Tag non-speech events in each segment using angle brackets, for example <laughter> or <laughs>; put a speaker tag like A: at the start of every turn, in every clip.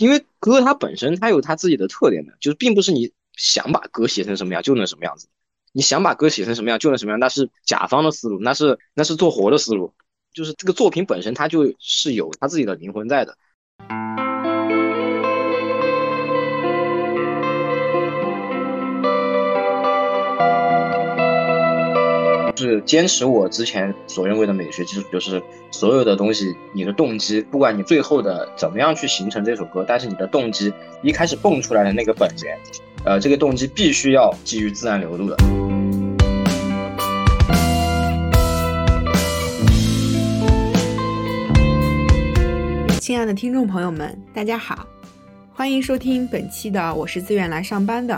A: 因为歌它本身它有它自己的特点的，就是并不是你想把歌写成什么样就能什么样子，你想把歌写成什么样就能什么样，那是甲方的思路，那是那是做活的思路，就是这个作品本身它就是有它自己的灵魂在的。是坚持我之前所认为的美学基础，就是所有的东西，你的动机，不管你最后的怎么样去形成这首歌，但是你的动机一开始蹦出来的那个本源，呃，这个动机必须要基于自然流露的。
B: 亲爱的听众朋友们，大家好，欢迎收听本期的《我是自愿来上班的》，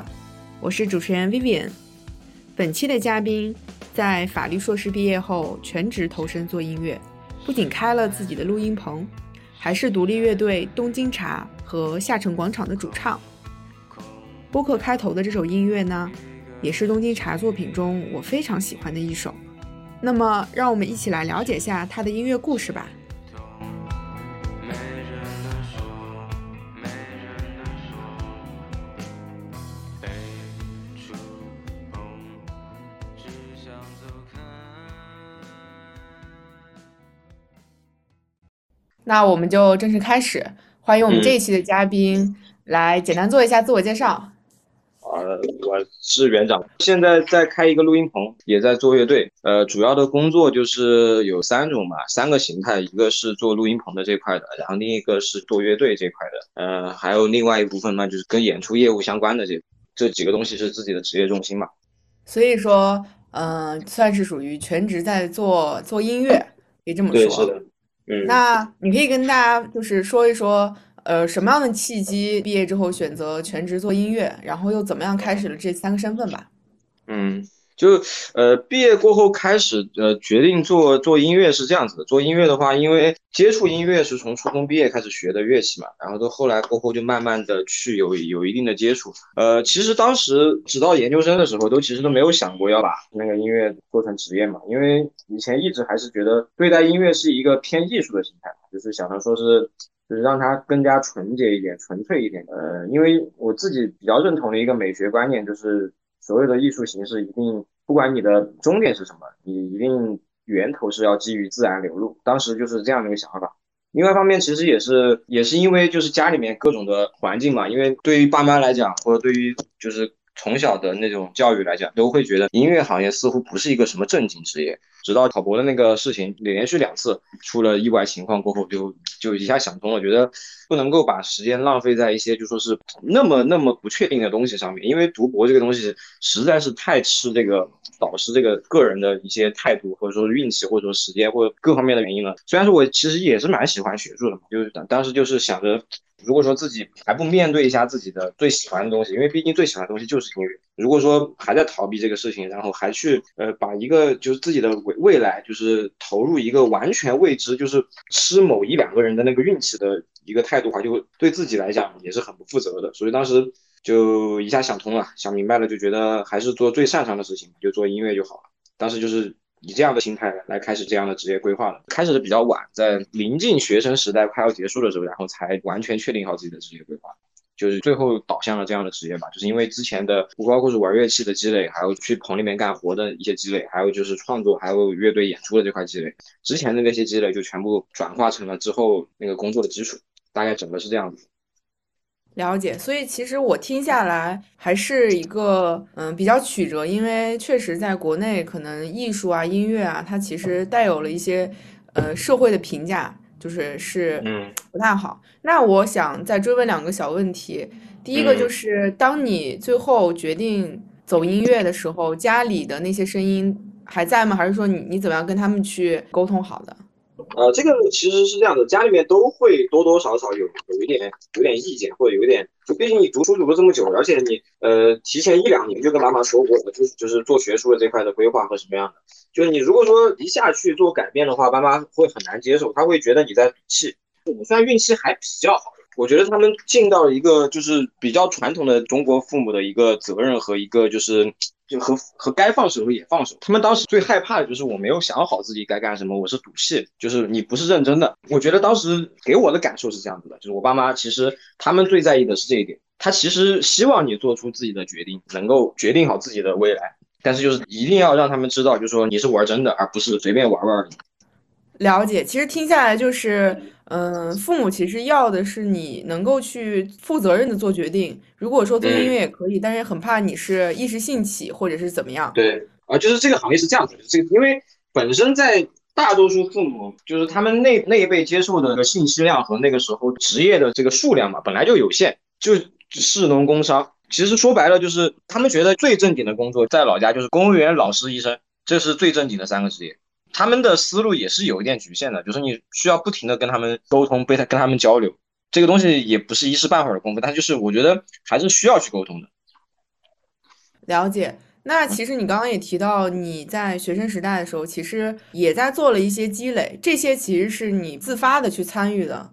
B: 我是主持人 Vivian，本期的嘉宾。在法律硕士毕业后，全职投身做音乐，不仅开了自己的录音棚，还是独立乐队东京茶和下城广场的主唱。播客开头的这首音乐呢，也是东京茶作品中我非常喜欢的一首。那么，让我们一起来了解下他的音乐故事吧。那我们就正式开始，欢迎我们这一期的嘉宾来简单做一下自我介绍。
A: 呃，我是园长，现在在开一个录音棚，也在做乐队。呃，主要的工作就是有三种嘛，三个形态，一个是做录音棚的这块的，然后另一个是做乐队这块的，呃，还有另外一部分呢，就是跟演出业务相关的这这几个东西是自己的职业重心嘛。
B: 所以说，嗯，算是属于全职在做做音乐，可以这么说。
A: 对，是的。
B: 那你可以跟大家就是说一说，呃，什么样的契机毕业之后选择全职做音乐，然后又怎么样开始了这三个身份吧？
A: 嗯。就呃毕业过后开始呃决定做做音乐是这样子的，做音乐的话，因为接触音乐是从初中毕业开始学的乐器嘛，然后到后来过后就慢慢的去有有一定的接触。呃，其实当时直到研究生的时候，都其实都没有想过要把那个音乐做成职业嘛，因为以前一直还是觉得对待音乐是一个偏艺术的心态，就是想着说是就是让它更加纯洁一点、纯粹一点。呃，因为我自己比较认同的一个美学观念就是。所有的艺术形式一定，不管你的终点是什么，你一定源头是要基于自然流露。当时就是这样的一个想法。另外一方面，其实也是也是因为就是家里面各种的环境嘛，因为对于爸妈来讲，或者对于就是从小的那种教育来讲，都会觉得音乐行业似乎不是一个什么正经职业。直到考博的那个事情连续两次出了意外情况过后，就就一下想通了，觉得不能够把时间浪费在一些就说是那么那么不确定的东西上面，因为读博这个东西实在是太吃这个导师这个个人的一些态度，或者说运气，或者说时间或者各方面的原因了。虽然说我其实也是蛮喜欢学术的嘛，就是当时就是想着。如果说自己还不面对一下自己的最喜欢的东西，因为毕竟最喜欢的东西就是音乐。如果说还在逃避这个事情，然后还去呃把一个就是自己的未未来就是投入一个完全未知，就是吃某一两个人的那个运气的一个态度的话，就对自己来讲也是很不负责的。所以当时就一下想通了，想明白了，就觉得还是做最擅长的事情，就做音乐就好了。当时就是。以这样的心态来开始这样的职业规划了，开始的比较晚，在临近学生时代快要结束的时候，然后才完全确定好自己的职业规划，就是最后导向了这样的职业吧。就是因为之前的不包括是玩乐器的积累，还有去棚里面干活的一些积累，还有就是创作，还有乐队演出的这块积累，之前的那些积累就全部转化成了之后那个工作的基础，大概整个是这样子。
B: 了解，所以其实我听下来还是一个嗯比较曲折，因为确实在国内可能艺术啊、音乐啊，它其实带有了一些呃社会的评价，就是是
A: 嗯
B: 不太好。那我想再追问两个小问题，第一个就是当你最后决定走音乐的时候，家里的那些声音还在吗？还是说你你怎么样跟他们去沟通好的？
A: 呃，这个其实是这样的，家里面都会多多少少有有一点有点意见，或者有点，就毕竟你读书读了这么久，而且你呃提前一两年就跟妈妈说过，就是就是做学术的这块的规划和什么样的，就是你如果说一下去做改变的话，妈妈会很难接受，她会觉得你在赌气。我算运气还比较好，我觉得他们尽到了一个就是比较传统的中国父母的一个责任和一个就是就和和该放手的时候也放手。他们当时最害怕的就是我没有想好自己该干什么，我是赌气，就是你不是认真的。我觉得当时给我的感受是这样子的，就是我爸妈其实他们最在意的是这一点，他其实希望你做出自己的决定，能够决定好自己的未来。但是就是一定要让他们知道，就是说你是玩真的，而不是随便玩玩而已。
B: 了解，其实听下来就是，嗯，父母其实要的是你能够去负责任的做决定。如果说做音乐也可以，但是很怕你是一时兴起或者是怎么样。
A: 对，啊，就是这个行业是这样子，这个因为本身在大多数父母，就是他们那那一辈接受的这个信息量和那个时候职业的这个数量嘛，本来就有限，就士农工商。其实说白了，就是他们觉得最正经的工作在老家就是公务员、老师、医生，这是最正经的三个职业。他们的思路也是有一点局限的，就是你需要不停的跟他们沟通，被他跟他们交流，这个东西也不是一时半会儿的功夫，但就是我觉得还是需要去沟通的。
B: 了解。那其实你刚刚也提到，你在学生时代的时候，其实也在做了一些积累，这些其实是你自发的去参与的。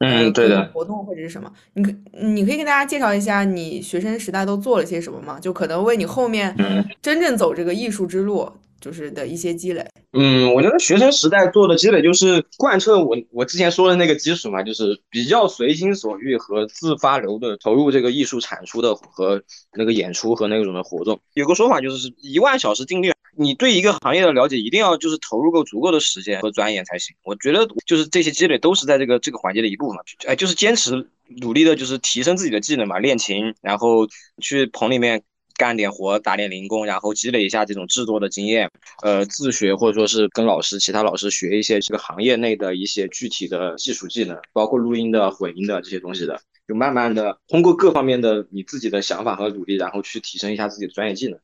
A: 嗯，对的。
B: 活动或者是什么？你可你可以跟大家介绍一下你学生时代都做了些什么吗？就可能为你后面真正走这个艺术之路。就是的一些积累，
A: 嗯，我觉得学生时代做的积累就是贯彻我我之前说的那个基础嘛，就是比较随心所欲和自发流的投入这个艺术产出的和那个演出和那种的活动。有个说法就是一万小时定律，你对一个行业的了解一定要就是投入够足够的时间和钻研才行。我觉得就是这些积累都是在这个这个环节的一部分嘛，哎，就是坚持努力的，就是提升自己的技能嘛，练琴，然后去棚里面。干点活，打点零工，然后积累一下这种制作的经验，呃，自学或者说是跟老师、其他老师学一些这个行业内的一些具体的技术技能，包括录音的、混音的这些东西的，就慢慢的通过各方面的你自己的想法和努力，然后去提升一下自己的专业技能。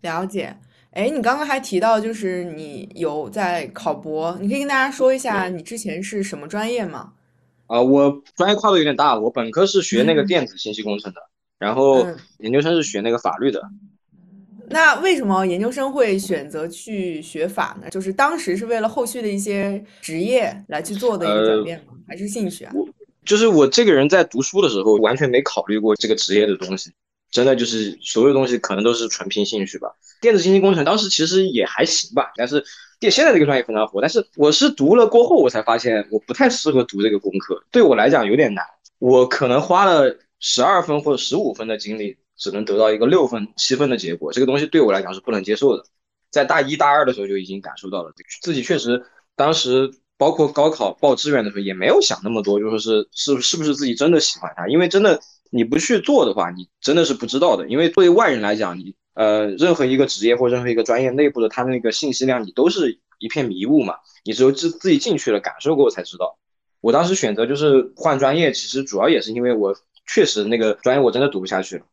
B: 了解，哎，你刚刚还提到就是你有在考博，你可以跟大家说一下你之前是什么专业吗？
A: 啊，我专业跨度有点大，我本科是学那个 <laughs> 电子信息工程的。然后研究生是学那个法律的，
B: 那为什么研究生会选择去学法呢？就是当时是为了后续的一些职业来去做的一个转变吗？还是兴趣啊？
A: 就是我这个人在读书的时候完全没考虑过这个职业的东西，真的就是所有东西可能都是纯凭兴趣吧。电子信息工程当时其实也还行吧，但是电现在这个专业非常火，但是我是读了过后我才发现我不太适合读这个工科，对我来讲有点难，我可能花了。十二分或者十五分的精力，只能得到一个六分、七分的结果，这个东西对我来讲是不能接受的。在大一大二的时候就已经感受到了，自己确实当时包括高考报志愿的时候也没有想那么多，就说是是是不是自己真的喜欢它，因为真的你不去做的话，你真的是不知道的。因为作为外人来讲，你呃任何一个职业或任何一个专业内部的它那个信息量，你都是一片迷雾嘛，你只有自自己进去了感受过才知道。我当时选择就是换专业，其实主要也是因为我。确实，那个专业我真的读不下去了。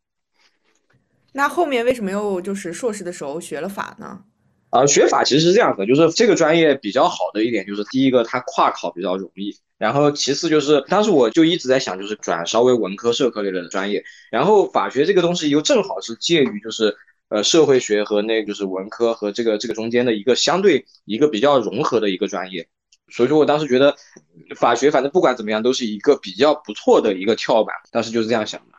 B: 那后面为什么又就是硕士的时候学了法呢？
A: 啊，学法其实是这样的，就是这个专业比较好的一点就是，第一个它跨考比较容易，然后其次就是当时我就一直在想，就是转稍微文科社科类的专业，然后法学这个东西又正好是介于就是呃社会学和那就是文科和这个这个中间的一个相对一个比较融合的一个专业。所以说我当时觉得法学反正不管怎么样都是一个比较不错的一个跳板，当时就是这样想的。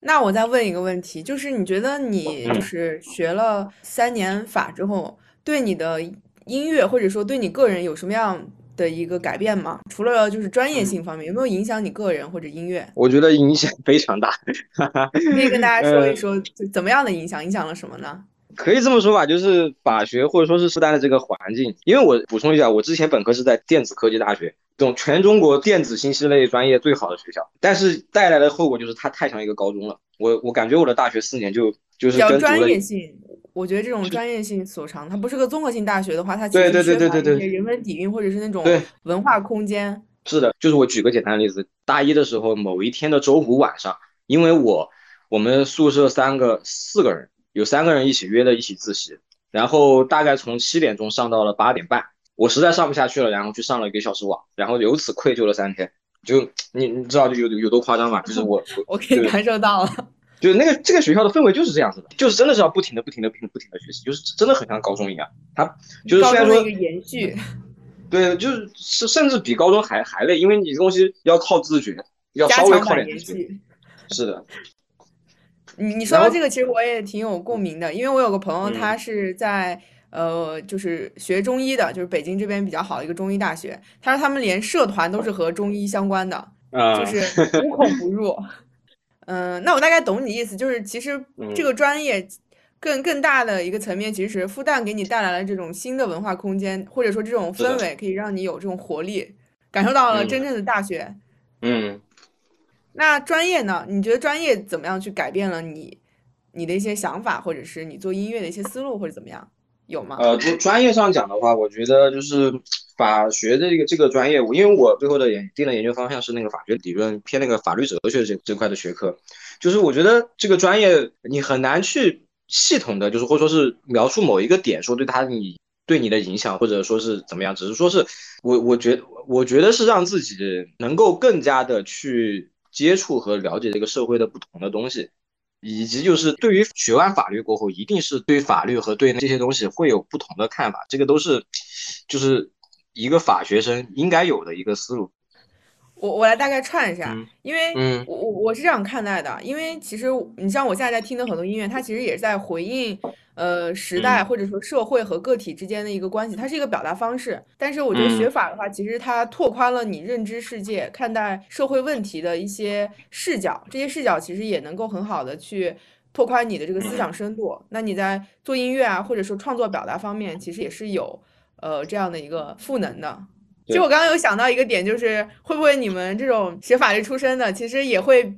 B: 那我再问一个问题，就是你觉得你就是学了三年法之后，对你的音乐或者说对你个人有什么样的一个改变吗？除了就是专业性方面，有没有影响你个人或者音乐？
A: 我觉得影响非常大。<laughs>
B: 可以跟大家说一说怎么样的影响？影响了什么呢？
A: 可以这么说吧，就是法学或者说是复旦的这个环境，因为我补充一下，我之前本科是在电子科技大学，这种全中国电子信息类专业最好的学校，但是带来的后果就是它太像一个高中了。我我感觉我的大学四年就就是
B: 比较专业性，我觉得这种专业性所长，它不是个综合性大学的话，它其实
A: 缺乏一
B: 些人文底蕴或者是那种文化空间。
A: 是的，就是我举个简单的例子，大一的时候某一天的周五晚上，因为我我们宿舍三个四个人。有三个人一起约了一起自习，然后大概从七点钟上到了八点半，我实在上不下去了，然后去上了一个小时网，然后由此愧疚了三天。就你你知道就有有多夸张吗？就是我 <laughs>
B: 我可以感受到了，
A: 就那个这个学校的氛围就是这样子的，就是真的是要不停的不停的不停不停的学习，就是真的很像高中一样。他就是虽然说
B: 一个延续，
A: 对，就是是甚至比高中还还累，因为你这东西要靠自觉，要稍微靠点自觉。是的。
B: 你你说到这个，其实我也挺有共鸣的，因为我有个朋友，他是在呃，就是学中医的，就是北京这边比较好的一个中医大学。他说他们连社团都是和中医相关的，就是 <laughs> 无孔不入。<laughs> 嗯，那我大概懂你意思，就是其实这个专业更更大的一个层面，其实复旦给你带来了这种新的文化空间，或者说这种氛围，可以让你有这种活力，感受到了真正的大学。
A: 嗯。
B: 那专业呢？你觉得专业怎么样去改变了你你的一些想法，或者是你做音乐的一些思路，或者怎么样？有吗？
A: 呃，专专业上讲的话，我觉得就是法学的这个这个专业，因为我最后的研定的研究方向是那个法学理论偏那个法律哲学这这块的学科，就是我觉得这个专业你很难去系统的，就是或者说是描述某一个点，说对他你对你的影响，或者说是怎么样，只是说是我我觉我觉得是让自己能够更加的去。接触和了解这个社会的不同的东西，以及就是对于学完法律过后，一定是对法律和对这些东西会有不同的看法，这个都是就是一个法学生应该有的一个思路。
B: 我我来大概串一下，因为我我我是这样看待的，因为其实你像我现在在听的很多音乐，它其实也是在回应。呃，时代或者说社会和个体之间的一个关系，它是一个表达方式。但是我觉得学法的话，其实它拓宽了你认知世界、看待社会问题的一些视角。这些视角其实也能够很好的去拓宽你的这个思想深度。那你在做音乐啊，或者说创作表达方面，其实也是有呃这样的一个赋能的。就我刚刚有想到一个点，就是会不会你们这种学法律出身的，其实也会。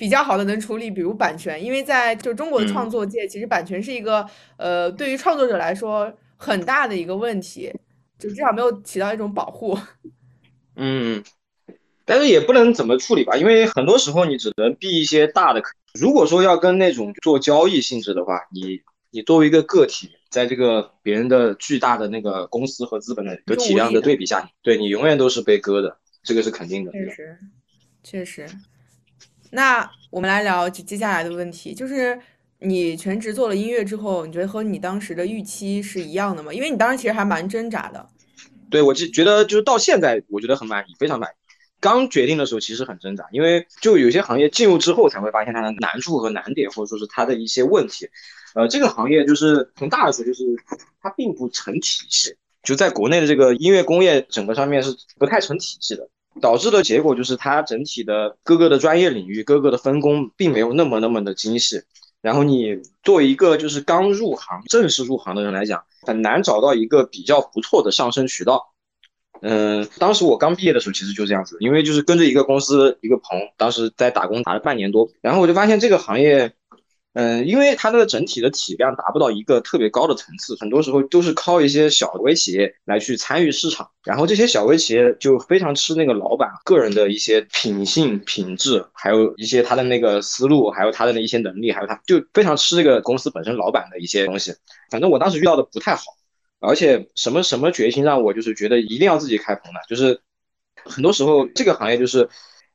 B: 比较好的能处理，比如版权，因为在就中国的创作界，其实版权是一个呃，对于创作者来说很大的一个问题，就至少没有起到一种保护。<laughs>
A: 嗯，但是也不能怎么处理吧，因为很多时候你只能避一些大的。如果说要跟那种做交易性质的话，你你作为一个个体，在这个别人的巨大的那个公司和资本的体量的对比下，对你永远都是被割的，这个是肯定的。
B: 确实，确实。那我们来聊接下来的问题，就是你全职做了音乐之后，你觉得和你当时的预期是一样的吗？因为你当时其实还蛮挣扎的。
A: 对，我就觉得就是到现在，我觉得很满意，非常满意。刚决定的时候其实很挣扎，因为就有些行业进入之后才会发现它的难处和难点，或者说是它的一些问题。呃，这个行业就是从大的说，就是它并不成体系，就在国内的这个音乐工业整个上面是不太成体系的。导致的结果就是，它整体的各个的专业领域、各个的分工并没有那么那么的精细。然后你作为一个就是刚入行、正式入行的人来讲，很难找到一个比较不错的上升渠道。嗯，当时我刚毕业的时候，其实就这样子，因为就是跟着一个公司一个朋，当时在打工打了半年多，然后我就发现这个行业。嗯，因为它的整体的体量达不到一个特别高的层次，很多时候都是靠一些小微企业来去参与市场，然后这些小微企业就非常吃那个老板个人的一些品性、品质，还有一些他的那个思路，还有他的那一些能力，还有他就非常吃这个公司本身老板的一些东西。反正我当时遇到的不太好，而且什么什么决心让我就是觉得一定要自己开棚呢？就是很多时候这个行业就是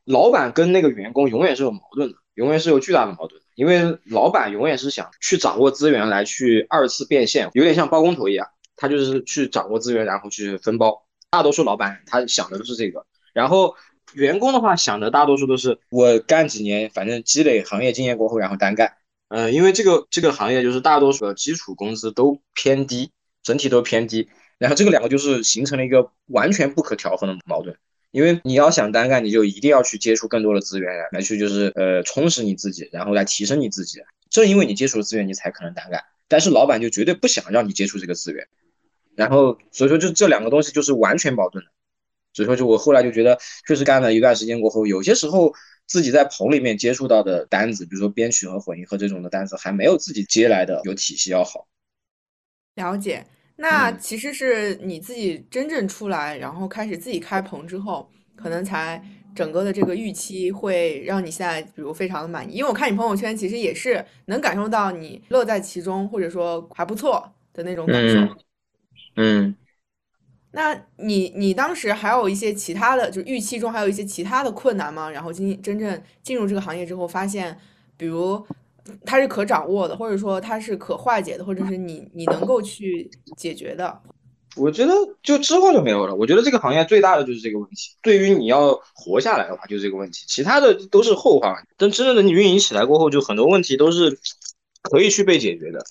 A: 老板跟那个员工永远是有矛盾的，永远是有巨大的矛盾。因为老板永远是想去掌握资源来去二次变现，有点像包工头一样，他就是去掌握资源，然后去分包。大多数老板他想的都是这个，然后员工的话想的大多数都是我干几年，反正积累行业经验过后，然后单干。嗯，因为这个这个行业就是大多数的基础工资都偏低，整体都偏低，然后这个两个就是形成了一个完全不可调和的矛盾。因为你要想单干，你就一定要去接触更多的资源来去就是呃充实你自己，然后来提升你自己。正因为你接触了资源，你才可能单干。但是老板就绝对不想让你接触这个资源，然后所以说就这两个东西就是完全矛盾的。所以说就我后来就觉得，确实干了一段时间过后，有些时候自己在棚里面接触到的单子，比如说编曲和混音和这种的单子，还没有自己接来的有体系要好。
B: 了解。那其实是你自己真正出来，然后开始自己开棚之后，可能才整个的这个预期会让你现在比如非常的满意。因为我看你朋友圈，其实也是能感受到你乐在其中，或者说还不错的那种感受。
A: 嗯。
B: 那你你当时还有一些其他的，就预期中还有一些其他的困难吗？然后进真正进入这个行业之后，发现比如。它是可掌握的，或者说它是可化解的，或者是你你能够去解决的。
A: 我觉得就之后就没有了。我觉得这个行业最大的就是这个问题，对于你要活下来的话，就是这个问题，其他的都是后话。但真正的你运营起来过后，就很多问题都是可以去被解决的。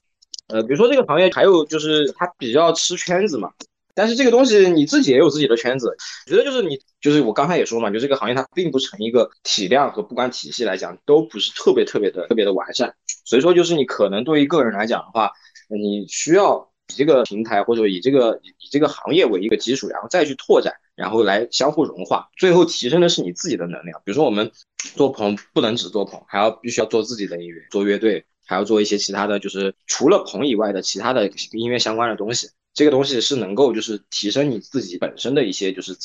A: 呃，比如说这个行业还有就是它比较吃圈子嘛，但是这个东西你自己也有自己的圈子。我觉得就是你就是我刚才也说嘛，就这个行业它并不成一个体量和不管体系来讲都不是特别特别的特别的完善，所以说就是你可能对于个人来讲的话，你需要。以这个平台或者以这个以这个行业为一个基础，然后再去拓展，然后来相互融化，最后提升的是你自己的能量。比如说我们做棚不能只做棚，还要必须要做自己的音乐，做乐队，还要做一些其他的就是除了棚以外的其他的音乐相关的东西。这个东西是能够就是提升你自己本身的一些就是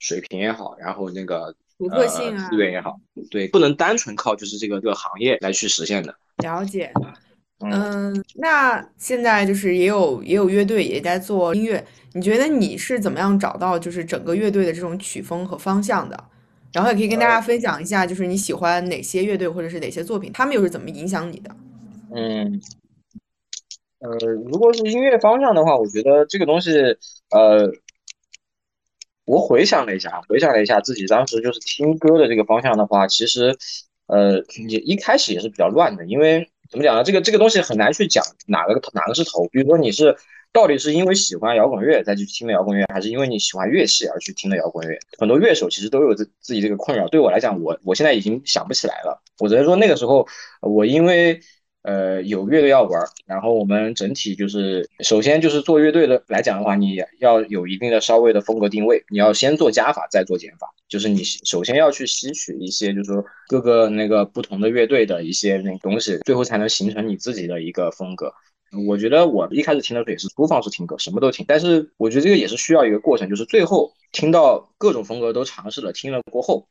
A: 水平也好，然后那个
B: 独特性
A: 啊资源也好，对，不能单纯靠就是这个这个行业来去实现的。
B: 了解。嗯，那现在就是也有也有乐队也在做音乐，你觉得你是怎么样找到就是整个乐队的这种曲风和方向的？然后也可以跟大家分享一下，就是你喜欢哪些乐队或者是哪些作品，他们又是怎么影响你的？
A: 嗯，呃，如果是音乐方向的话，我觉得这个东西，呃，我回想了一下，回想了一下自己当时就是听歌的这个方向的话，其实，呃，也一开始也是比较乱的，因为。怎么讲呢？这个这个东西很难去讲哪个哪个是头。比如说你是到底是因为喜欢摇滚乐再去听的摇滚乐，还是因为你喜欢乐器而去听的摇滚乐？很多乐手其实都有自自己这个困扰。对我来讲，我我现在已经想不起来了。我只能说那个时候我因为。呃，有乐队要玩，然后我们整体就是，首先就是做乐队的来讲的话，你要有一定的稍微的风格定位，你要先做加法，再做减法，就是你首先要去吸取一些，就是说各个那个不同的乐队的一些那东西，最后才能形成你自己的一个风格。我觉得我一开始听的时候也是粗放式听歌，什么都听，但是我觉得这个也是需要一个过程，就是最后听到各种风格都尝试了，听了过后，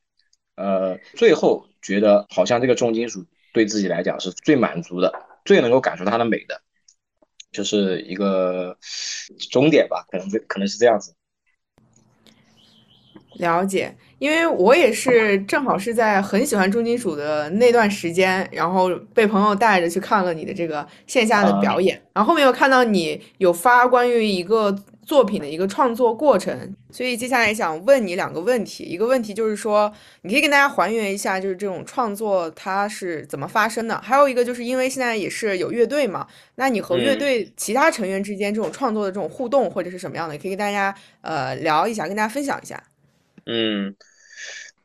A: 呃，最后觉得好像这个重金属。对自己来讲是最满足的，最能够感受它的美的，就是一个终点吧，可能这可能是这样子。
B: 了解，因为我也是正好是在很喜欢重金属的那段时间，然后被朋友带着去看了你的这个线下的表演，然后后面又看到你有发关于一个。作品的一个创作过程，所以接下来想问你两个问题。一个问题就是说，你可以跟大家还原一下，就是这种创作它是怎么发生的。还有一个就是因为现在也是有乐队嘛，那你和乐队其他成员之间这种创作的这种互动或者是什么样的，可以跟大家呃聊一下，跟大家分享一下。
A: 嗯，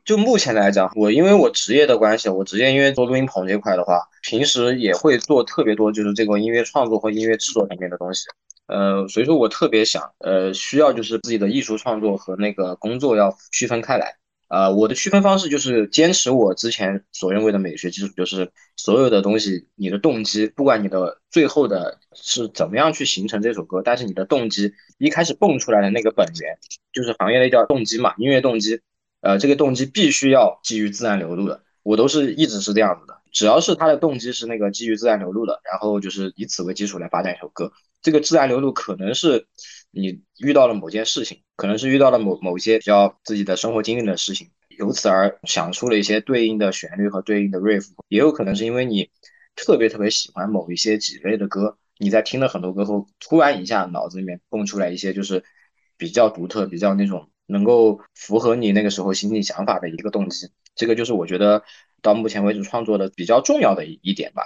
A: 就目前来讲，我因为我职业的关系，我职业因为做录音棚这块的话，平时也会做特别多，就是这个音乐创作和音乐制作里面的东西。呃，所以说我特别想，呃，需要就是自己的艺术创作和那个工作要区分开来。啊，我的区分方式就是坚持我之前所认为的美学基础，就是所有的东西，你的动机，不管你的最后的是怎么样去形成这首歌，但是你的动机一开始蹦出来的那个本源，就是行业内叫动机嘛，音乐动机。呃，这个动机必须要基于自然流露的，我都是一直是这样子的。只要是他的动机是那个基于自然流露的，然后就是以此为基础来发展一首歌。这个自然流露可能是你遇到了某件事情，可能是遇到了某某些比较自己的生活经历的事情，由此而想出了一些对应的旋律和对应的 riff，也有可能是因为你特别特别喜欢某一些几类的歌，你在听了很多歌后，突然一下脑子里面蹦出来一些就是比较独特、比较那种能够符合你那个时候心里想法的一个动机。这个就是我觉得到目前为止创作的比较重要的一一点吧。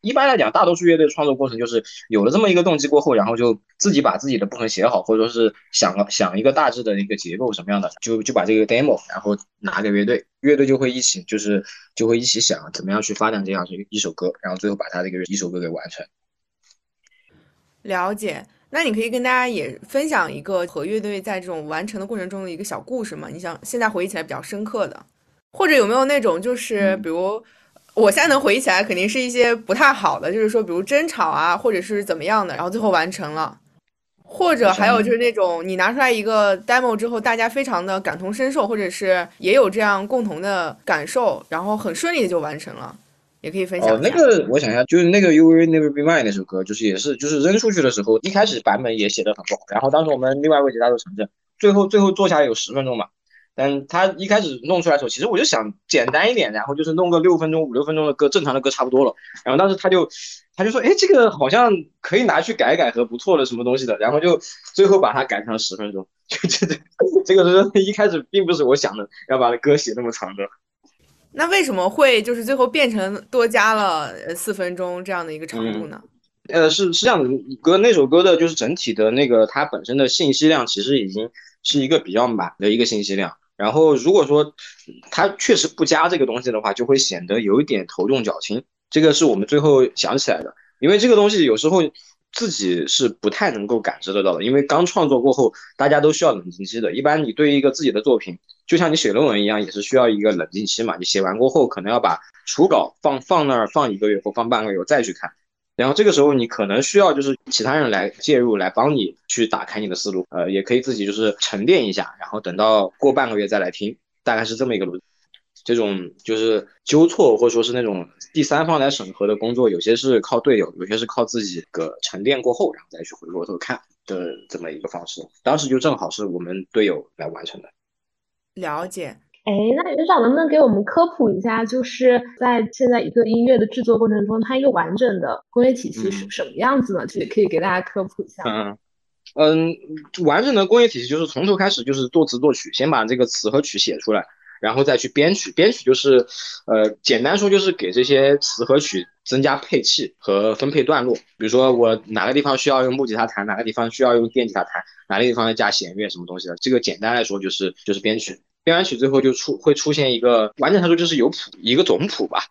A: 一般来讲，大多数乐队创作过程就是有了这么一个动机过后，然后就自己把自己的部分写好，或者说是想了想一个大致的一个结构什么样的，就就把这个 demo 然后拿给乐队，乐队就会一起就是就会一起想怎么样去发展这样一一首歌，然后最后把它这个一首歌给完成。
B: 了解，那你可以跟大家也分享一个和乐队在这种完成的过程中的一个小故事吗？你想现在回忆起来比较深刻的，或者有没有那种就是比如。我现在能回忆起来，肯定是一些不太好的，就是说，比如争吵啊，或者是怎么样的，然后最后完成了，或者还有就是那种你拿出来一个 demo 之后，大家非常的感同身受，或者是也有这样共同的感受，然后很顺利的就完成了，也可以分享。
A: 哦，那个我想一下，就是那个 You Will Never Be Mine 那首歌，就是也是就是扔出去的时候，一开始版本也写的很不好，然后当时我们另外一位吉他手承认，最后最后做下来有十分钟嘛。但他一开始弄出来的时候，其实我就想简单一点，然后就是弄个六分钟、五六分钟的歌，正常的歌差不多了。然后当时他就他就说，哎，这个好像可以拿去改改和不错的什么东西的。然后就最后把它改成了十分钟。<laughs> 就这个这个是 <laughs> 一开始并不是我想的，要把歌写那么长的。
B: 那为什么会就是最后变成多加了四分钟这样的一个长度呢？
A: 呃，是是这样的，歌那首歌的就是整体的那个它本身的信息量其实已经是一个比较满的一个信息量。然后如果说他确实不加这个东西的话，就会显得有一点头重脚轻。这个是我们最后想起来的，因为这个东西有时候自己是不太能够感知得到的，因为刚创作过后，大家都需要冷静期的。一般你对于一个自己的作品，就像你写论文一样，也是需要一个冷静期嘛。你写完过后，可能要把初稿放放那儿放一个月或放半个月再去看。然后这个时候你可能需要就是其他人来介入，来帮你去打开你的思路，呃，也可以自己就是沉淀一下，然后等到过半个月再来听，大概是这么一个逻。这种就是纠错或者说是那种第三方来审核的工作，有些是靠队友，有些是靠自己个沉淀过后，然后再去回过头看的这么一个方式。当时就正好是我们队友来完成的。
B: 了解。
C: 哎，那园长能不能给我们科普一下，就是在现在一个音乐的制作过程中，它一个完整的工业体系是什么样子呢？就可以给大家科普一下。
A: 嗯嗯，完整的工业体系就是从头开始就是作词作曲，先把这个词和曲写出来，然后再去编曲。编曲就是，呃，简单说就是给这些词和曲增加配器和分配段落。比如说我哪个地方需要用木吉他弹，哪个地方需要用电吉他弹，哪个地方要加弦乐什么东西的。这个简单来说就是就是编曲。编完曲最后就出会出现一个完整他说就是有谱一个总谱吧，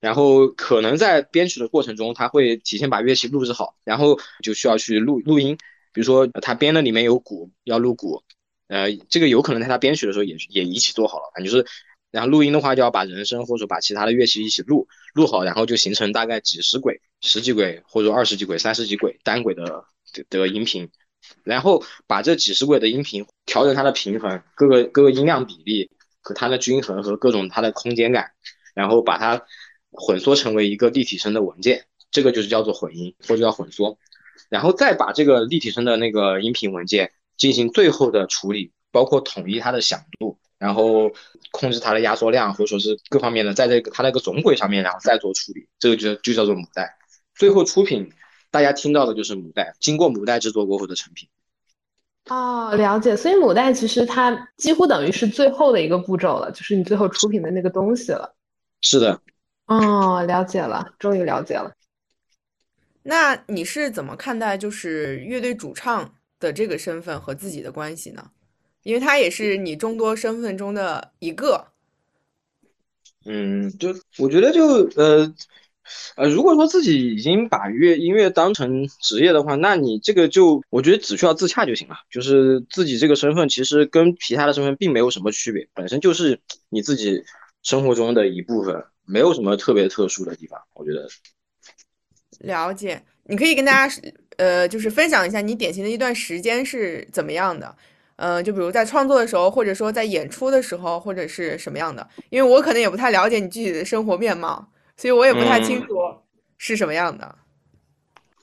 A: 然后可能在编曲的过程中，他会提前把乐器录制好，然后就需要去录录音。比如说他编的里面有鼓，要录鼓，呃，这个有可能在他编曲的时候也也一起做好了。反正就是，然后录音的话就要把人声或者把其他的乐器一起录录好，然后就形成大概几十轨、十几轨或者二十几轨、三十几轨单轨的的音频。然后把这几十轨的音频调整它的平衡，各个各个音量比例和它的均衡和各种它的空间感，然后把它混缩成为一个立体声的文件，这个就是叫做混音或者叫混缩。然后再把这个立体声的那个音频文件进行最后的处理，包括统一它的响度，然后控制它的压缩量，或者说是各方面的，在这个它那个总轨上面，然后再做处理，这个就就叫做母带。最后出品。大家听到的就是母带，经过母带制作过后的成品。
C: 哦，了解。所以母带其实它几乎等于是最后的一个步骤了，就是你最后出品的那个东西了。
A: 是的。
C: 哦，了解了，终于了解了。
B: 那你是怎么看待就是乐队主唱的这个身份和自己的关系呢？因为他也是你众多身份中的一个。
A: 嗯，就我觉得就呃。呃，如果说自己已经把乐音乐当成职业的话，那你这个就我觉得只需要自洽就行了。就是自己这个身份其实跟其他的身份并没有什么区别，本身就是你自己生活中的一部分，没有什么特别特殊的地方。我觉得
B: 了解，你可以跟大家呃，就是分享一下你典型的一段时间是怎么样的？呃，就比如在创作的时候，或者说在演出的时候，或者是什么样的？因为我可能也不太了解你具体的生活面貌。所以我也不太清楚是什么样的。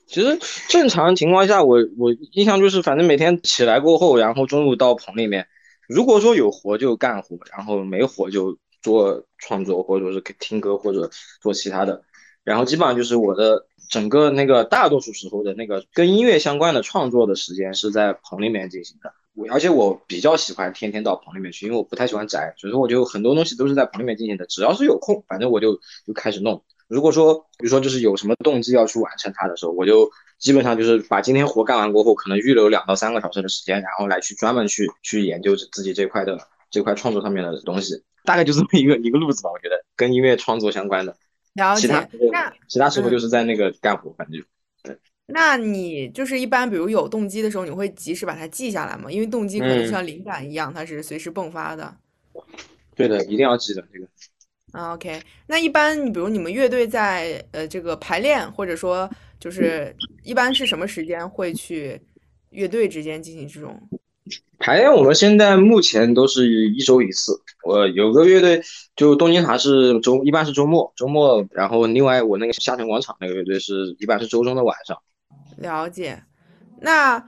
A: 其实正常情况下，我我印象就是，反正每天起来过后，然后中午到棚里面，如果说有活就干活，然后没活就做创作，或者说是听歌或者做其他的。然后基本上就是我的整个那个大多数时候的那个跟音乐相关的创作的时间是在棚里面进行的。我而且我比较喜欢天天到棚里面去，因为我不太喜欢宅，所以说我就很多东西都是在棚里面进行的。只要是有空，反正我就就开始弄。如果说比如说就是有什么动机要去完成它的时候，我就基本上就是把今天活干完过后，可能预留两到三个小时的时间，然后来去专门去去研究自己这块的这块创作上面的东西。大概就这么一个一个路子吧，我觉得跟音乐创作相关的。
B: 了解。
A: 其他其他时候就是在那个干活，反正就对。
B: 那你就是一般，比如有动机的时候，你会及时把它记下来吗？因为动机可能像灵感一样，它是随时迸发的。
A: 对的，一定要记得这个。
B: 啊，OK。那一般你比如你们乐队在呃这个排练，或者说就是一般是什么时间会去乐队之间进行这种
A: 排练？我们现在目前都是一周一次。我有个乐队就东京塔是周，一般是周末，周末。然后另外我那个夏城广场那个乐队是一般是周中的晚上。
B: 了解，那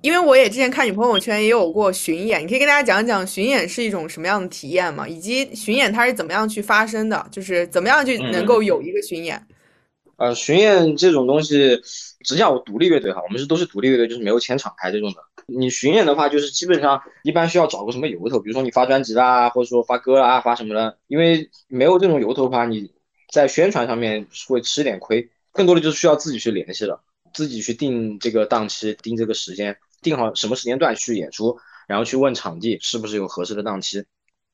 B: 因为我也之前看你朋友圈也有过巡演，你可以跟大家讲讲巡演是一种什么样的体验吗？以及巡演它是怎么样去发生的？就是怎么样就能够有一个巡演？
A: 呃，巡演这种东西，只讲我独立乐队哈，我们是都是独立乐队，就是没有签厂牌这种的。你巡演的话，就是基本上一般需要找个什么由头，比如说你发专辑啦，或者说发歌啦，发什么的。因为没有这种由头的话，你在宣传上面会吃点亏，更多的就是需要自己去联系了，自己去定这个档期，定这个时间，定好什么时间段去演出，然后去问场地是不是有合适的档期，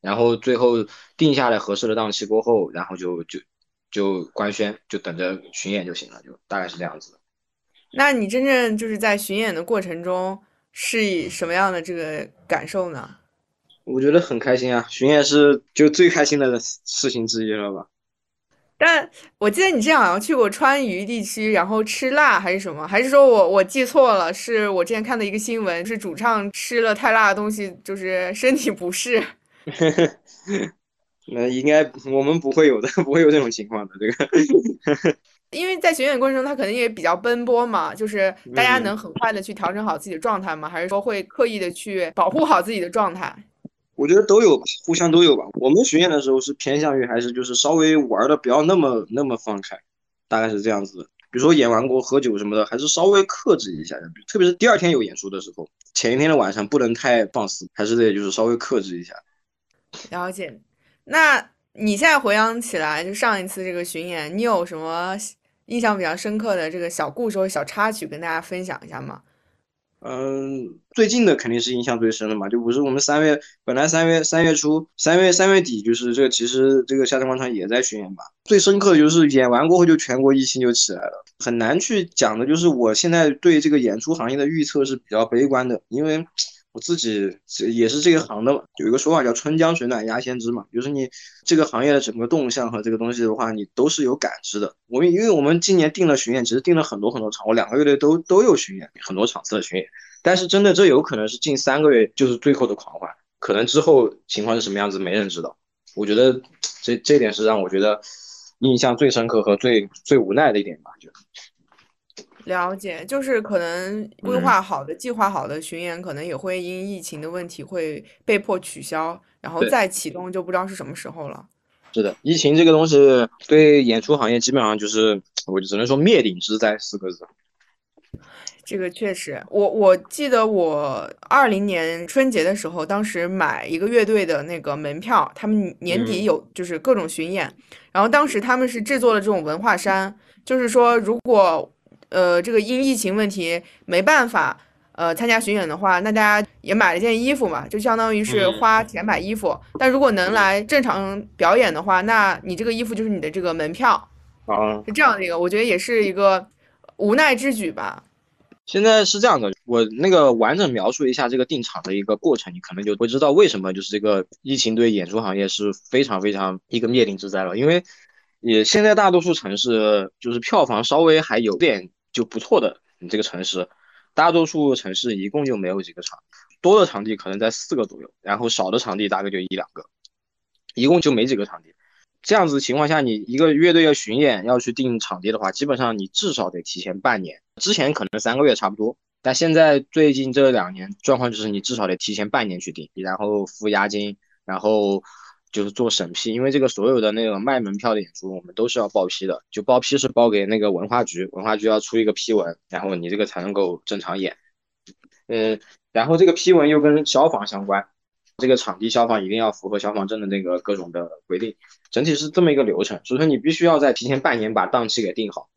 A: 然后最后定下来合适的档期过后，然后就就。就官宣，就等着巡演就行了，就大概是这样子。
B: 那你真正就是在巡演的过程中是以什么样的这个感受呢？
A: 我觉得很开心啊，巡演是就最开心的事情之一了吧。
B: 但我记得你之前好像去过川渝地区，然后吃辣还是什么？还是说我我记错了？是我之前看的一个新闻，是主唱吃了太辣的东西，就是身体不适。<laughs>
A: 那应该我们不会有的，不会有这种情况的。这个，<laughs>
B: 因为在巡演过程中，他肯定也比较奔波嘛，就是大家能很快的去调整好自己的状态吗？还是说会刻意的去保护好自己的状态？
A: 我觉得都有，互相都有吧。我们巡演的时候是偏向于还是就是稍微玩的不要那么那么放开，大概是这样子。比如说演完过喝酒什么的，还是稍微克制一下。特别是第二天有演出的时候，前一天的晚上不能太放肆，还是得就是稍微克制一下。
B: 了解。那你现在回想起来，就上一次这个巡演，你有什么印象比较深刻的这个小故事或小插曲跟大家分享一下吗？
A: 嗯，最近的肯定是印象最深的嘛，就不是我们三月本来三月三月初三月三月底就是这个，其实这个夏天广场也在巡演吧。最深刻的就是演完过后就全国疫情就起来了，很难去讲的，就是我现在对这个演出行业的预测是比较悲观的，因为。我自己也是这个行的嘛，有一个说法叫“春江水暖鸭先知”嘛，就是你这个行业的整个动向和这个东西的话，你都是有感知的。我们因为我们今年定了巡演，其实定了很多很多场，我两个乐队都都有巡演，很多场次的巡演。但是真的这有可能是近三个月就是最后的狂欢，可能之后情况是什么样子没人知道。我觉得这这点是让我觉得印象最深刻和最最无奈的一点吧，就。
B: 了解，就是可能规划好的、计划好的巡演，可能也会因疫情的问题会被迫取消，然后再启动就不知道是什么时候了。
A: 是的，疫情这个东西对演出行业基本上就是，我就只能说灭顶之灾四个字。
B: 这个确实，我我记得我二零年春节的时候，当时买一个乐队的那个门票，他们年底有就是各种巡演，然后当时他们是制作了这种文化衫，就是说如果。呃，这个因疫情问题没办法，呃，参加巡演的话，那大家也买了件衣服嘛，就相当于是花钱买衣服。但如果能来正常表演的话，那你这个衣服就是你的这个门票
A: 啊，
B: 是这样的一个，我觉得也是一个无奈之举吧。
A: 现在是这样的，我那个完整描述一下这个定场的一个过程，你可能就会知道为什么就是这个疫情对演出行业是非常非常一个灭顶之灾了，因为也现在大多数城市就是票房稍微还有点。就不错的，你这个城市，大多数城市一共就没有几个场，多的场地可能在四个左右，然后少的场地大概就一两个，一共就没几个场地。这样子情况下，你一个乐队要巡演要去定场地的话，基本上你至少得提前半年，之前可能三个月差不多，但现在最近这两年状况就是你至少得提前半年去定，然后付押金，然后。就是做审批，因为这个所有的那个卖门票的演出，我们都是要报批的。就报批是报给那个文化局，文化局要出一个批文，然后你这个才能够正常演。嗯，然后这个批文又跟消防相关，这个场地消防一定要符合消防证的那个各种的规定，整体是这么一个流程。所以说你必须要在提前半年把档期给定好。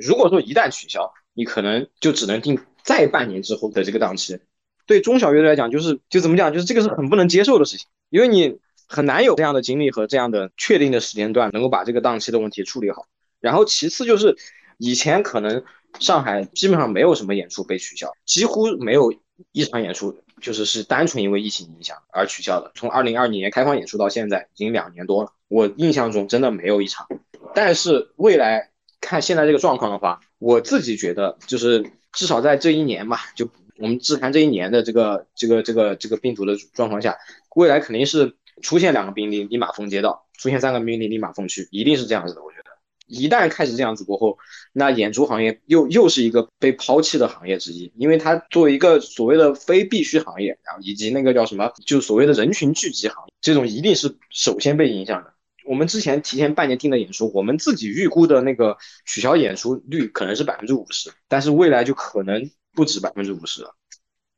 A: 如果说一旦取消，你可能就只能定再半年之后的这个档期。对中小乐队来讲，就是就怎么讲，就是这个是很不能接受的事情，因为你。很难有这样的精力和这样的确定的时间段，能够把这个档期的问题处理好。然后其次就是，以前可能上海基本上没有什么演出被取消，几乎没有一场演出就是是单纯因为疫情影响而取消的。从二零二零年开放演出到现在已经两年多了，我印象中真的没有一场。但是未来看现在这个状况的话，我自己觉得就是至少在这一年吧，就我们只谈这一年的这个这个这个这个病毒的状况下，未来肯定是。出现两个病例，立马封街道；出现三个病例，立马封区，一定是这样子的。我觉得，一旦开始这样子过后，那演出行业又又是一个被抛弃的行业之一，因为它作为一个所谓的非必须行业，然后以及那个叫什么，就所谓的人群聚集行业，这种一定是首先被影响的。我们之前提前半年订的演出，我们自己预估的那个取消演出率可能是百分之五十，但是未来就可能不止百分之五十了。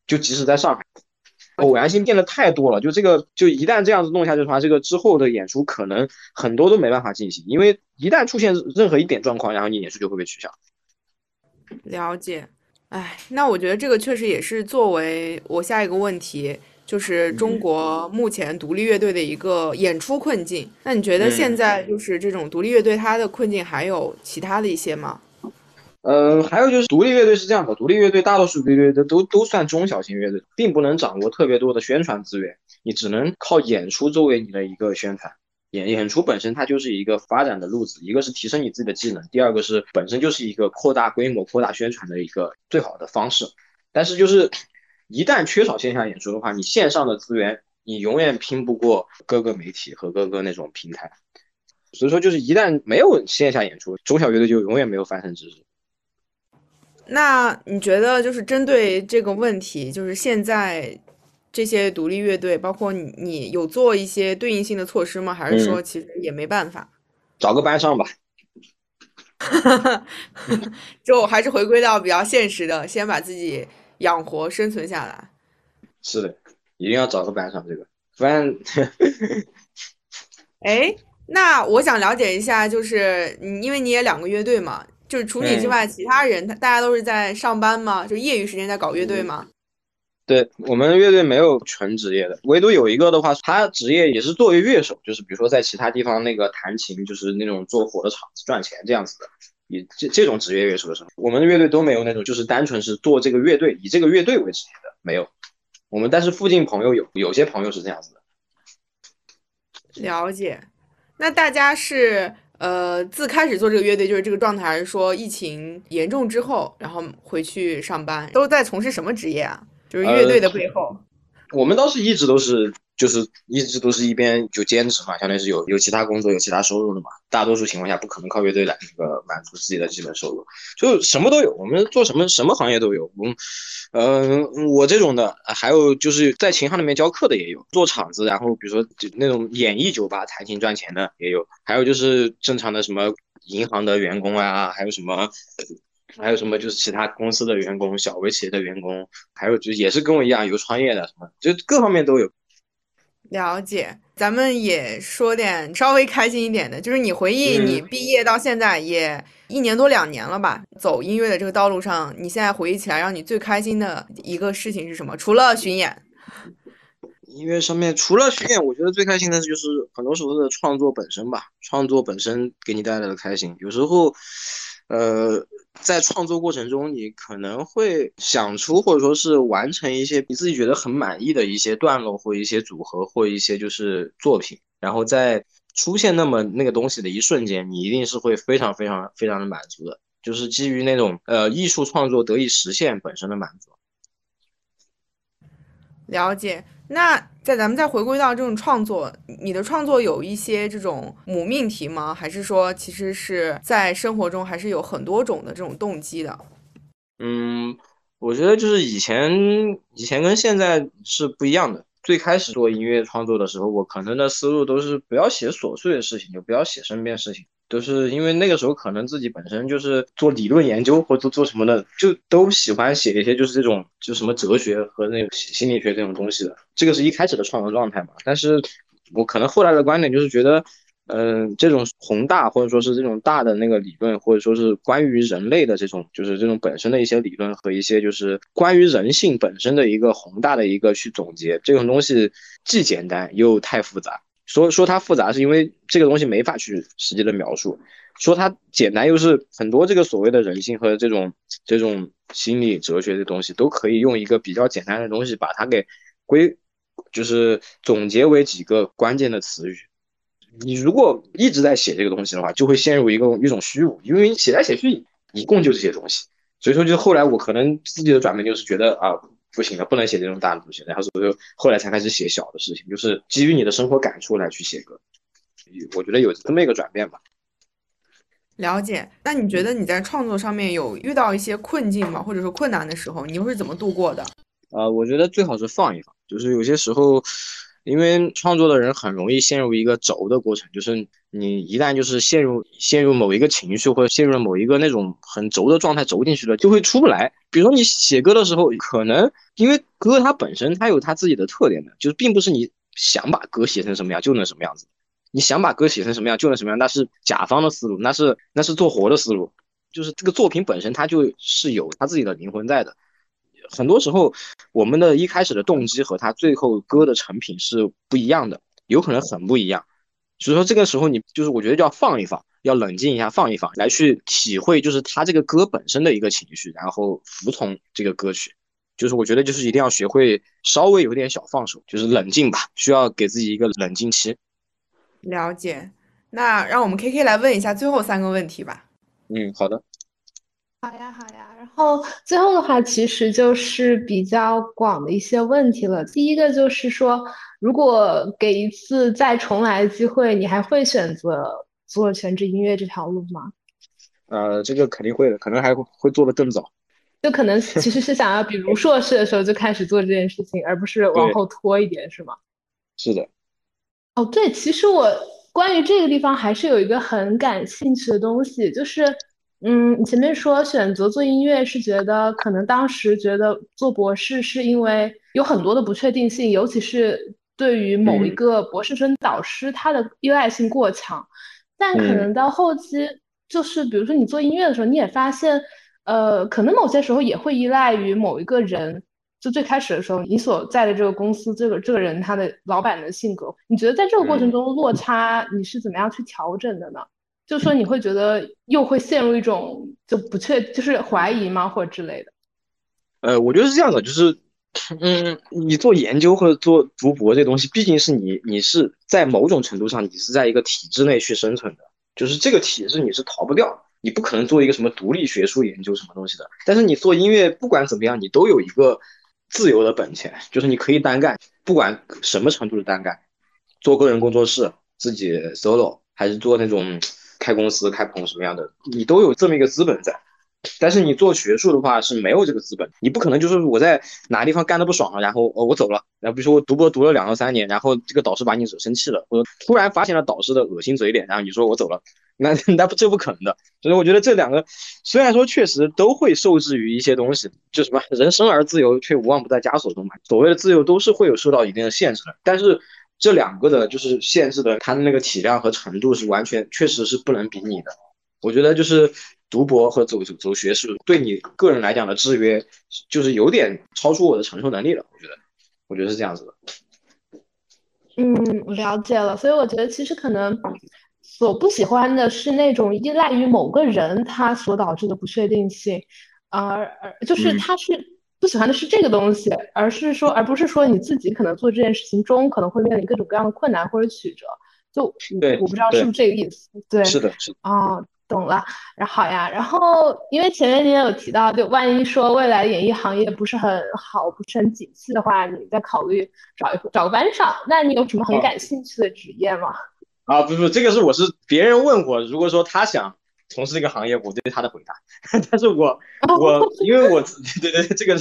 A: 就即使在上海，偶然性变得太多了，就这个就一旦这样子弄下去的话，这个之后的演出可能很多都没办法进行，因为一旦出现任何一点状况，然后你演出就会被取消。
B: 了解，哎，那我觉得这个确实也是作为我下一个问题。就是中国目前独立乐队的一个演出困境。那你觉得现在就是这种独立乐队它的困境还有其他的一些吗？
A: 嗯，还有就是独立乐队是这样的，独立乐队大多数独立乐队都都算中小型乐队，并不能掌握特别多的宣传资源，你只能靠演出作为你的一个宣传。演演出本身它就是一个发展的路子，一个是提升你自己的技能，第二个是本身就是一个扩大规模、扩大宣传的一个最好的方式。但是就是。一旦缺少线下演出的话，你线上的资源你永远拼不过各个媒体和各个那种平台。所以说，就是一旦没有线下演出，中小乐队就永远没有翻身之日。
B: 那你觉得，就是针对这个问题，就是现在这些独立乐队，包括你，你有做一些对应性的措施吗？还是说其实也没办法？<laughs>
A: 找个班上吧。<laughs>
B: 就还是回归到比较现实的，先把自己。养活生存下来，
A: 是的，一定要找个班上这个，不然。<laughs>
B: 哎，那我想了解一下，就是你，因为你也两个乐队嘛，就是除你之外，其他人他大家都是在上班吗？就业余时间在搞乐队吗？
A: 对我们乐队没有纯职业的，唯独有一个的话，他职业也是作为乐手，就是比如说在其他地方那个弹琴，就是那种做火的场子赚钱这样子的。以这这种职业乐手的时候，我们的乐队都没有那种，就是单纯是做这个乐队，以这个乐队为职业的，没有。我们但是附近朋友有，有些朋友是这样子的。
B: 了解。那大家是呃自开始做这个乐队就是这个状态，还是说疫情严重之后，然后回去上班，都在从事什么职业啊？就是乐队的背后。
A: 我们倒是一直都是。就是一直都是一边就兼职嘛，相当于是有有其他工作有其他收入的嘛。大多数情况下不可能靠乐队来那个满足自己的基本收入，就什么都有。我们做什么什么行业都有。我们嗯，我这种的，还有就是在琴行里面教课的也有，做场子，然后比如说就那种演艺酒吧弹琴赚钱的也有，还有就是正常的什么银行的员工啊，还有什么还有什么就是其他公司的员工，小微企业的员工，还有就也是跟我一样有创业的什么，就各方面都有。
B: 了解，咱们也说点稍微开心一点的，就是你回忆你毕业到现在也一年多两年了吧，走音乐的这个道路上，你现在回忆起来，让你最开心的一个事情是什么？除了巡演，
A: 音乐上面除了巡演，我觉得最开心的就是很多时候的创作本身吧，创作本身给你带来的开心，有时候，呃。在创作过程中，你可能会想出或者说是完成一些你自己觉得很满意的一些段落或一些组合或一些就是作品，然后在出现那么那个东西的一瞬间，你一定是会非常非常非常的满足的，就是基于那种呃艺术创作得以实现本身的满足。
B: 了解。那在咱们再回归到这种创作，你的创作有一些这种母命题吗？还是说其实是在生活中还是有很多种的这种动机的？
A: 嗯，我觉得就是以前以前跟现在是不一样的。最开始做音乐创作的时候，我可能的思路都是不要写琐碎的事情，就不要写身边事情。都是因为那个时候可能自己本身就是做理论研究或者做什么的，就都喜欢写一些就是这种就什么哲学和那种心理学这种东西的。这个是一开始的创作状态嘛。但是我可能后来的观点就是觉得，嗯，这种宏大或者说是这种大的那个理论，或者说是关于人类的这种就是这种本身的一些理论和一些就是关于人性本身的一个宏大的一个去总结，这种东西既简单又太复杂。说说它复杂，是因为这个东西没法去实际的描述；说它简单，又是很多这个所谓的人性和这种这种心理哲学的东西，都可以用一个比较简单的东西把它给归，就是总结为几个关键的词语。你如果一直在写这个东西的话，就会陷入一个一种虚无，因为写来写去一共就这些东西。所以说，就后来我可能自己的转变就是觉得啊。不行了，不能写这种大的东西。然后所以后来才开始写小的事情，就是基于你的生活感触来去写歌。我觉得有这么一个转变吧。
B: 了解。那你觉得你在创作上面有遇到一些困境吗？或者说困难的时候，你又是怎么度过的？
A: 呃，我觉得最好是放一放，就是有些时候。因为创作的人很容易陷入一个轴的过程，就是你一旦就是陷入陷入某一个情绪或者陷入了某一个那种很轴的状态轴进去了，就会出不来。比如说你写歌的时候，可能因为歌它本身它有它自己的特点的，就是并不是你想把歌写成什么样就能什么样子，你想把歌写成什么样就能什么样，那是甲方的思路，那是那是做活的思路，就是这个作品本身它就是有它自己的灵魂在的。很多时候，我们的一开始的动机和他最后歌的成品是不一样的，有可能很不一样。所以说这个时候你就是我觉得就要放一放，要冷静一下，放一放，来去体会就是他这个歌本身的一个情绪，然后服从这个歌曲。就是我觉得就是一定要学会稍微有点小放手，就是冷静吧，需要给自己一个冷静期。
B: 了解。那让我们 K K 来问一下最后三个问题吧。
A: 嗯，好的。
C: 好呀，好呀。然后最后的话，其实就是比较广的一些问题了。第一个就是说，如果给一次再重来的机会，你还会选择做全职音乐这条路吗？
A: 呃，这个肯定会的，可能还会做的更早。
C: 就可能其实是想要，比如硕士的时候就开始做这件事情，而不是往后拖一点，是吗？
A: 是的。
C: 哦，对，其实我关于这个地方还是有一个很感兴趣的东西，就是。嗯，你前面说选择做音乐是觉得可能当时觉得做博士是因为有很多的不确定性，尤其是对于某一个博士生导师，他的依赖性过强。但可能到后期，就是比如说你做音乐的时候，你也发现，呃，可能某些时候也会依赖于某一个人。就最开始的时候，你所在的这个公司，这个这个人他的老板的性格，你觉得在这个过程中落差，你是怎么样去调整的呢？就说你会觉得又会陷入一种就不确就是怀疑吗，或者之类的？
A: 呃，我觉得是这样的，就是，嗯，你做研究或者做读博这东西，毕竟是你你是在某种程度上你是在一个体制内去生存的，就是这个体制你是逃不掉，你不可能做一个什么独立学术研究什么东西的。但是你做音乐，不管怎么样，你都有一个自由的本钱，就是你可以单干，不管什么程度的单干，做个人工作室，自己 solo，还是做那种。开公司、开棚什么样的，你都有这么一个资本在。但是你做学术的话是没有这个资本，你不可能就是我在哪个地方干的不爽了，然后哦我走了。然后比如说我读博读了两到三年，然后这个导师把你惹生气了，或者突然发现了导师的恶心嘴脸，然后你说我走了，那 <laughs> 那不这不可能的。所以我觉得这两个虽然说确实都会受制于一些东西，就什么人生而自由，却无往不在枷锁中嘛。所谓的自由都是会有受到一定的限制的，但是。这两个的就是限制的，它的那个体量和程度是完全确实是不能比拟的。我觉得就是读博和走走走学士，对你个人来讲的制约，就是有点超出我的承受能力了。我觉得，我觉得是这样子的。
C: 嗯，了解了。所以我觉得其实可能所不喜欢的是那种依赖于某个人他所导致的不确定性，而而就是他是。不喜欢的是这个东西，而是说，而不是说你自己可能做这件事情中可能会面临各种各样的困难或者曲折。就
A: 对，
C: 我不知道是不是这个意思。对，
A: 是的，是的。
C: 哦，懂了。然后好呀，然后因为前面你也有提到，就万一说未来演艺行业不是很好，不是很景气的话，你再考虑找一找个班上。那你有什么很感兴趣的职业吗？
A: 啊，不不，这个是我是别人问我，如果说他想。从事这个行业，我对他的回答，<laughs> 但是我 <laughs> 我因为我 <laughs> 对对这个，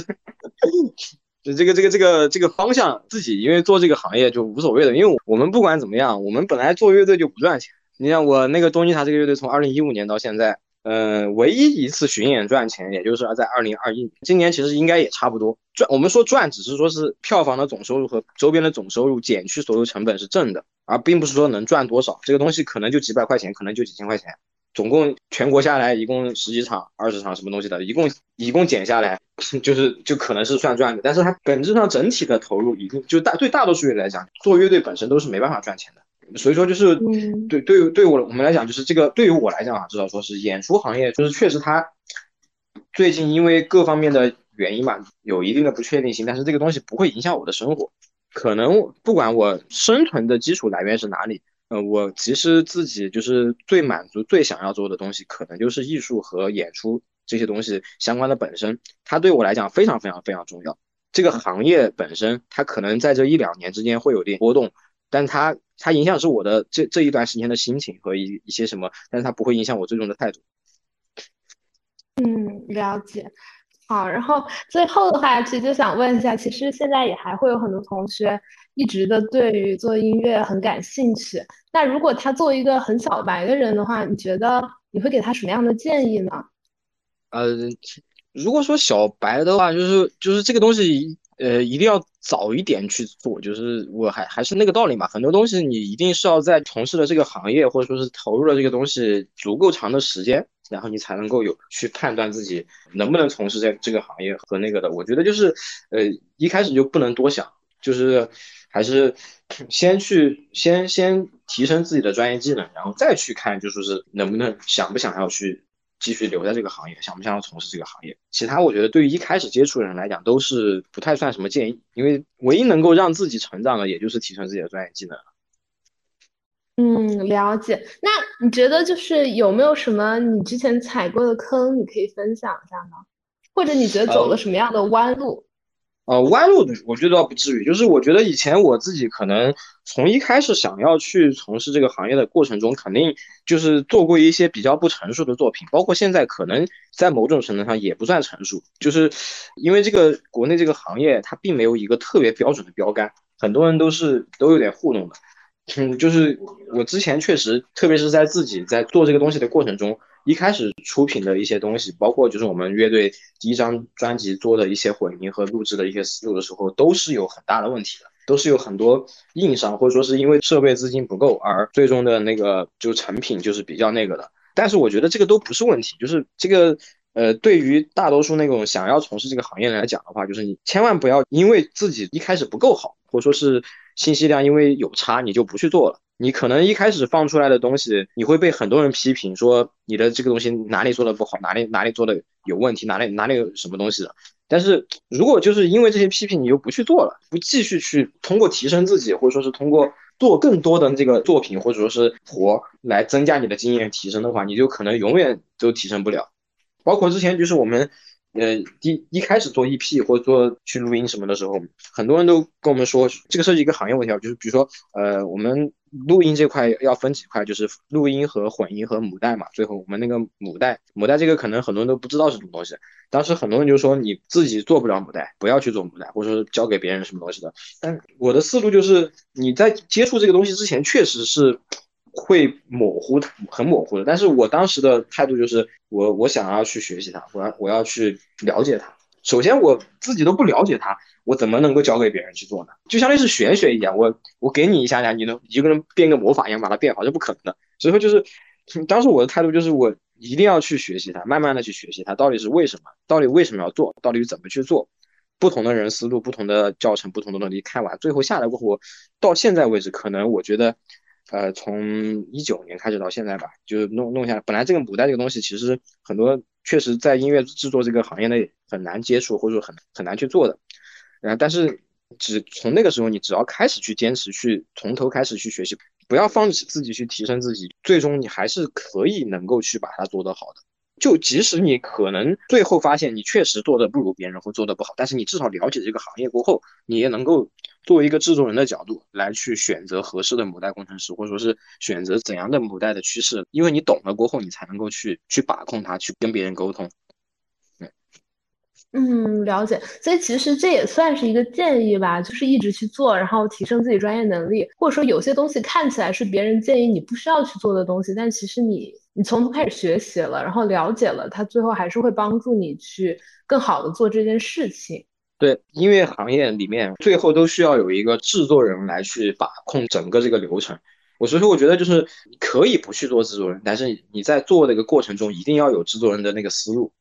A: 就这个这个这个这个方向自己，因为做这个行业就无所谓的，因为我们不管怎么样，我们本来做乐队就不赚钱。你像我那个东尼塔这个乐队，从二零一五年到现在，嗯，唯一一次巡演赚钱，也就是在二零二一年，今年其实应该也差不多赚。我们说赚，只是说是票房的总收入和周边的总收入减去所有成本是正的，而并不是说能赚多少。这个东西可能就几百块钱，可能就几千块钱。总共全国下来一共十几场、二十场什么东西的，一共一共减下来，<laughs> 就是就可能是算赚的。但是它本质上整体的投入，一定就大对大多数乐队来讲，做乐队本身都是没办法赚钱的。所以说就是对对于对我我们来讲，就是这个对于我来讲啊，至少说是演出行业，就是确实它最近因为各方面的原因嘛，有一定的不确定性。但是这个东西不会影响我的生活，可能不管我生存的基础来源是哪里。呃，我其实自己就是最满足、最想要做的东西，可能就是艺术和演出这些东西相关的本身，它对我来讲非常非常非常重要。这个行业本身，它可能在这一两年之间会有点波动，但它它影响是我的这这一段时间的心情和一一些什么，但是它不会影响我最终的态度。
C: 嗯，了解。好，然后最后的话，其实就想问一下，其实现在也还会有很多同学一直的对于做音乐很感兴趣。那如果他作为一个很小白的人的话，你觉得你会给他什么样的建议呢？
A: 呃，如果说小白的话，就是就是这个东西，呃，一定要早一点去做。就是我还还是那个道理嘛，很多东西你一定是要在从事的这个行业或者说是投入了这个东西足够长的时间。然后你才能够有去判断自己能不能从事在这个行业和那个的。我觉得就是，呃，一开始就不能多想，就是还是先去先先提升自己的专业技能，然后再去看，就说是能不能想不想要去继续留在这个行业，想不想要从事这个行业。其他我觉得对于一开始接触的人来讲都是不太算什么建议，因为唯一能够让自己成长的，也就是提升自己的专业技能了。
C: 嗯，了解。那你觉得就是有没有什么你之前踩过的坑，你可以分享一下吗？或者你觉得走了什么样的弯路？
A: 呃，弯路的，我觉得倒不至于。就是我觉得以前我自己可能从一开始想要去从事这个行业的过程中，肯定就是做过一些比较不成熟的作品，包括现在可能在某种程度上也不算成熟。就是因为这个国内这个行业它并没有一个特别标准的标杆，很多人都是都有点糊弄的。嗯，就是我之前确实，特别是在自己在做这个东西的过程中，一开始出品的一些东西，包括就是我们乐队第一张专辑做的一些混音和录制的一些思路的时候，都是有很大的问题的，都是有很多硬伤，或者说是因为设备资金不够而最终的那个就成品就是比较那个的。但是我觉得这个都不是问题，就是这个呃，对于大多数那种想要从事这个行业来讲的话，就是你千万不要因为自己一开始不够好，或者说是。信息量因为有差，你就不去做了。你可能一开始放出来的东西，你会被很多人批评说你的这个东西哪里做的不好，哪里哪里做的有问题，哪里哪里有什么东西的。但是如果就是因为这些批评，你又不去做了，不继续去通过提升自己，或者说是通过做更多的这个作品，或者说是活来增加你的经验提升的话，你就可能永远都提升不了。包括之前就是我们。呃，第一开始做 EP 或者做去录音什么的时候，很多人都跟我们说，这个涉及一个行业问题啊，就是比如说，呃，我们录音这块要分几块，就是录音和混音和母带嘛。最后我们那个母带，母带这个可能很多人都不知道是什么东西。当时很多人就说你自己做不了母带，不要去做母带，或者说交给别人什么东西的。但我的思路就是你在接触这个东西之前，确实是。会模糊，很模糊的。但是我当时的态度就是，我我想要去学习它，我要我要去了解它。首先我自己都不了解它，我怎么能够教给别人去做呢？就相当于是玄学一样，我我给你一下下，你能一个人变个魔法一样把它变好，这不可能的。所以说就是，当时我的态度就是，我一定要去学习它，慢慢的去学习它到底是为什么，到底为什么要做，到底怎么去做。不同的人思路，不同的教程，不同的东西看完，最后下来过后，到现在为止，可能我觉得。呃，从一九年开始到现在吧，就是弄弄下来。本来这个母带这个东西，其实很多确实在音乐制作这个行业内很难接触，或者说很很难去做的。然后，但是只从那个时候，你只要开始去坚持，去从头开始去学习，不要放弃自己去提升自己，最终你还是可以能够去把它做得好的。就即使你可能最后发现你确实做的不如别人或做的不好，但是你至少了解这个行业过后，你也能够作为一个制作人的角度来去选择合适的母带工程师，或者说是选择怎样的母带的趋势，因为你懂了过后，你才能够去去把控它，去跟别人沟通。
C: 嗯，了解。所以其实这也算是一个建议吧，就是一直去做，然后提升自己专业能力，或者说有些东西看起来是别人建议你不需要去做的东西，但其实你。你从头开始学习了，然后了解了，它最后还是会帮助你去更好的做这件事情。
A: 对，音乐行业里面最后都需要有一个制作人来去把控整个这个流程。我所以说，我觉得就是可以不去做制作人，但是你在做的一个过程中一定要有制作人的那个思路。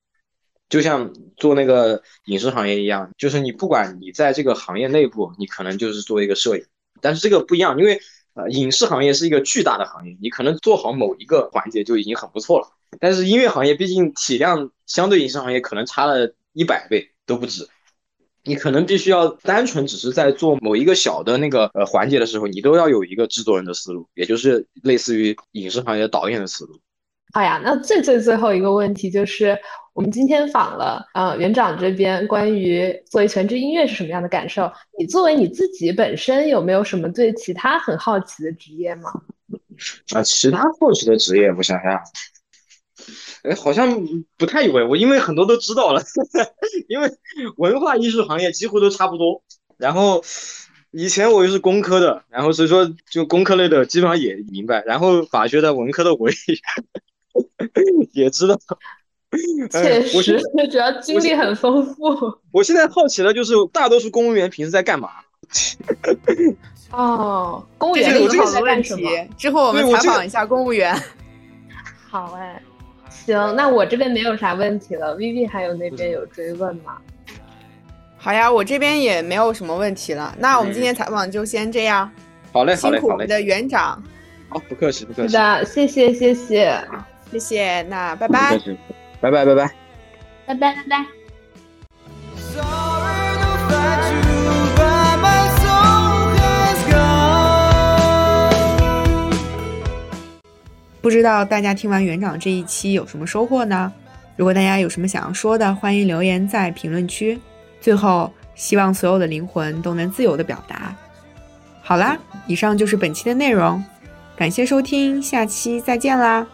A: 就像做那个影视行业一样，就是你不管你在这个行业内部，你可能就是做一个摄影，但是这个不一样，因为。呃，影视行业是一个巨大的行业，你可能做好某一个环节就已经很不错了。但是音乐行业毕竟体量相对影视行业可能差了一百倍都不止，你可能必须要单纯只是在做某一个小的那个呃环节的时候，你都要有一个制作人的思路，也就是类似于影视行业导演的思路。
C: 好呀，那最最最后一个问题就是，我们今天访了呃园长这边关于作为全职音乐是什么样的感受，你作为你自己本身有没有什么对其他很好奇的职业吗？
A: 啊，其他好奇的职业，我想想，哎，好像不太有哎，我因为很多都知道了，<laughs> 因为文化艺术行业几乎都差不多。然后以前我又是工科的，然后所以说就工科类的基本上也明白。然后法学的、文科的我也 <laughs> 也知道。
C: 确实，主要经历很丰富。<laughs>
A: 我现在好奇的就是，大多数公务员平时在干嘛？
C: 哦，公务员
B: 有好的问题。之后我们采访一下公务员。
C: 好哎，行，那我这边没有啥问题了。Vivi 还有那边有追问吗？
B: 好呀，我这边也没有什么问题了。那我们今天采访就先这样。
A: 好嘞，好嘞，好嘞。辛
B: 苦我们的园长。
A: 好，不客气，不客气。
C: 是的，谢谢，谢谢，
B: 谢谢。那拜拜。
A: 拜拜拜拜，
C: 拜拜拜拜。
B: 不知道大家听完园长这一期有什么收获呢？如果大家有什么想要说的，欢迎留言在评论区。最后，希望所有的灵魂都能自由的表达。好啦，以上就是本期的内容，感谢收听，下期再见啦。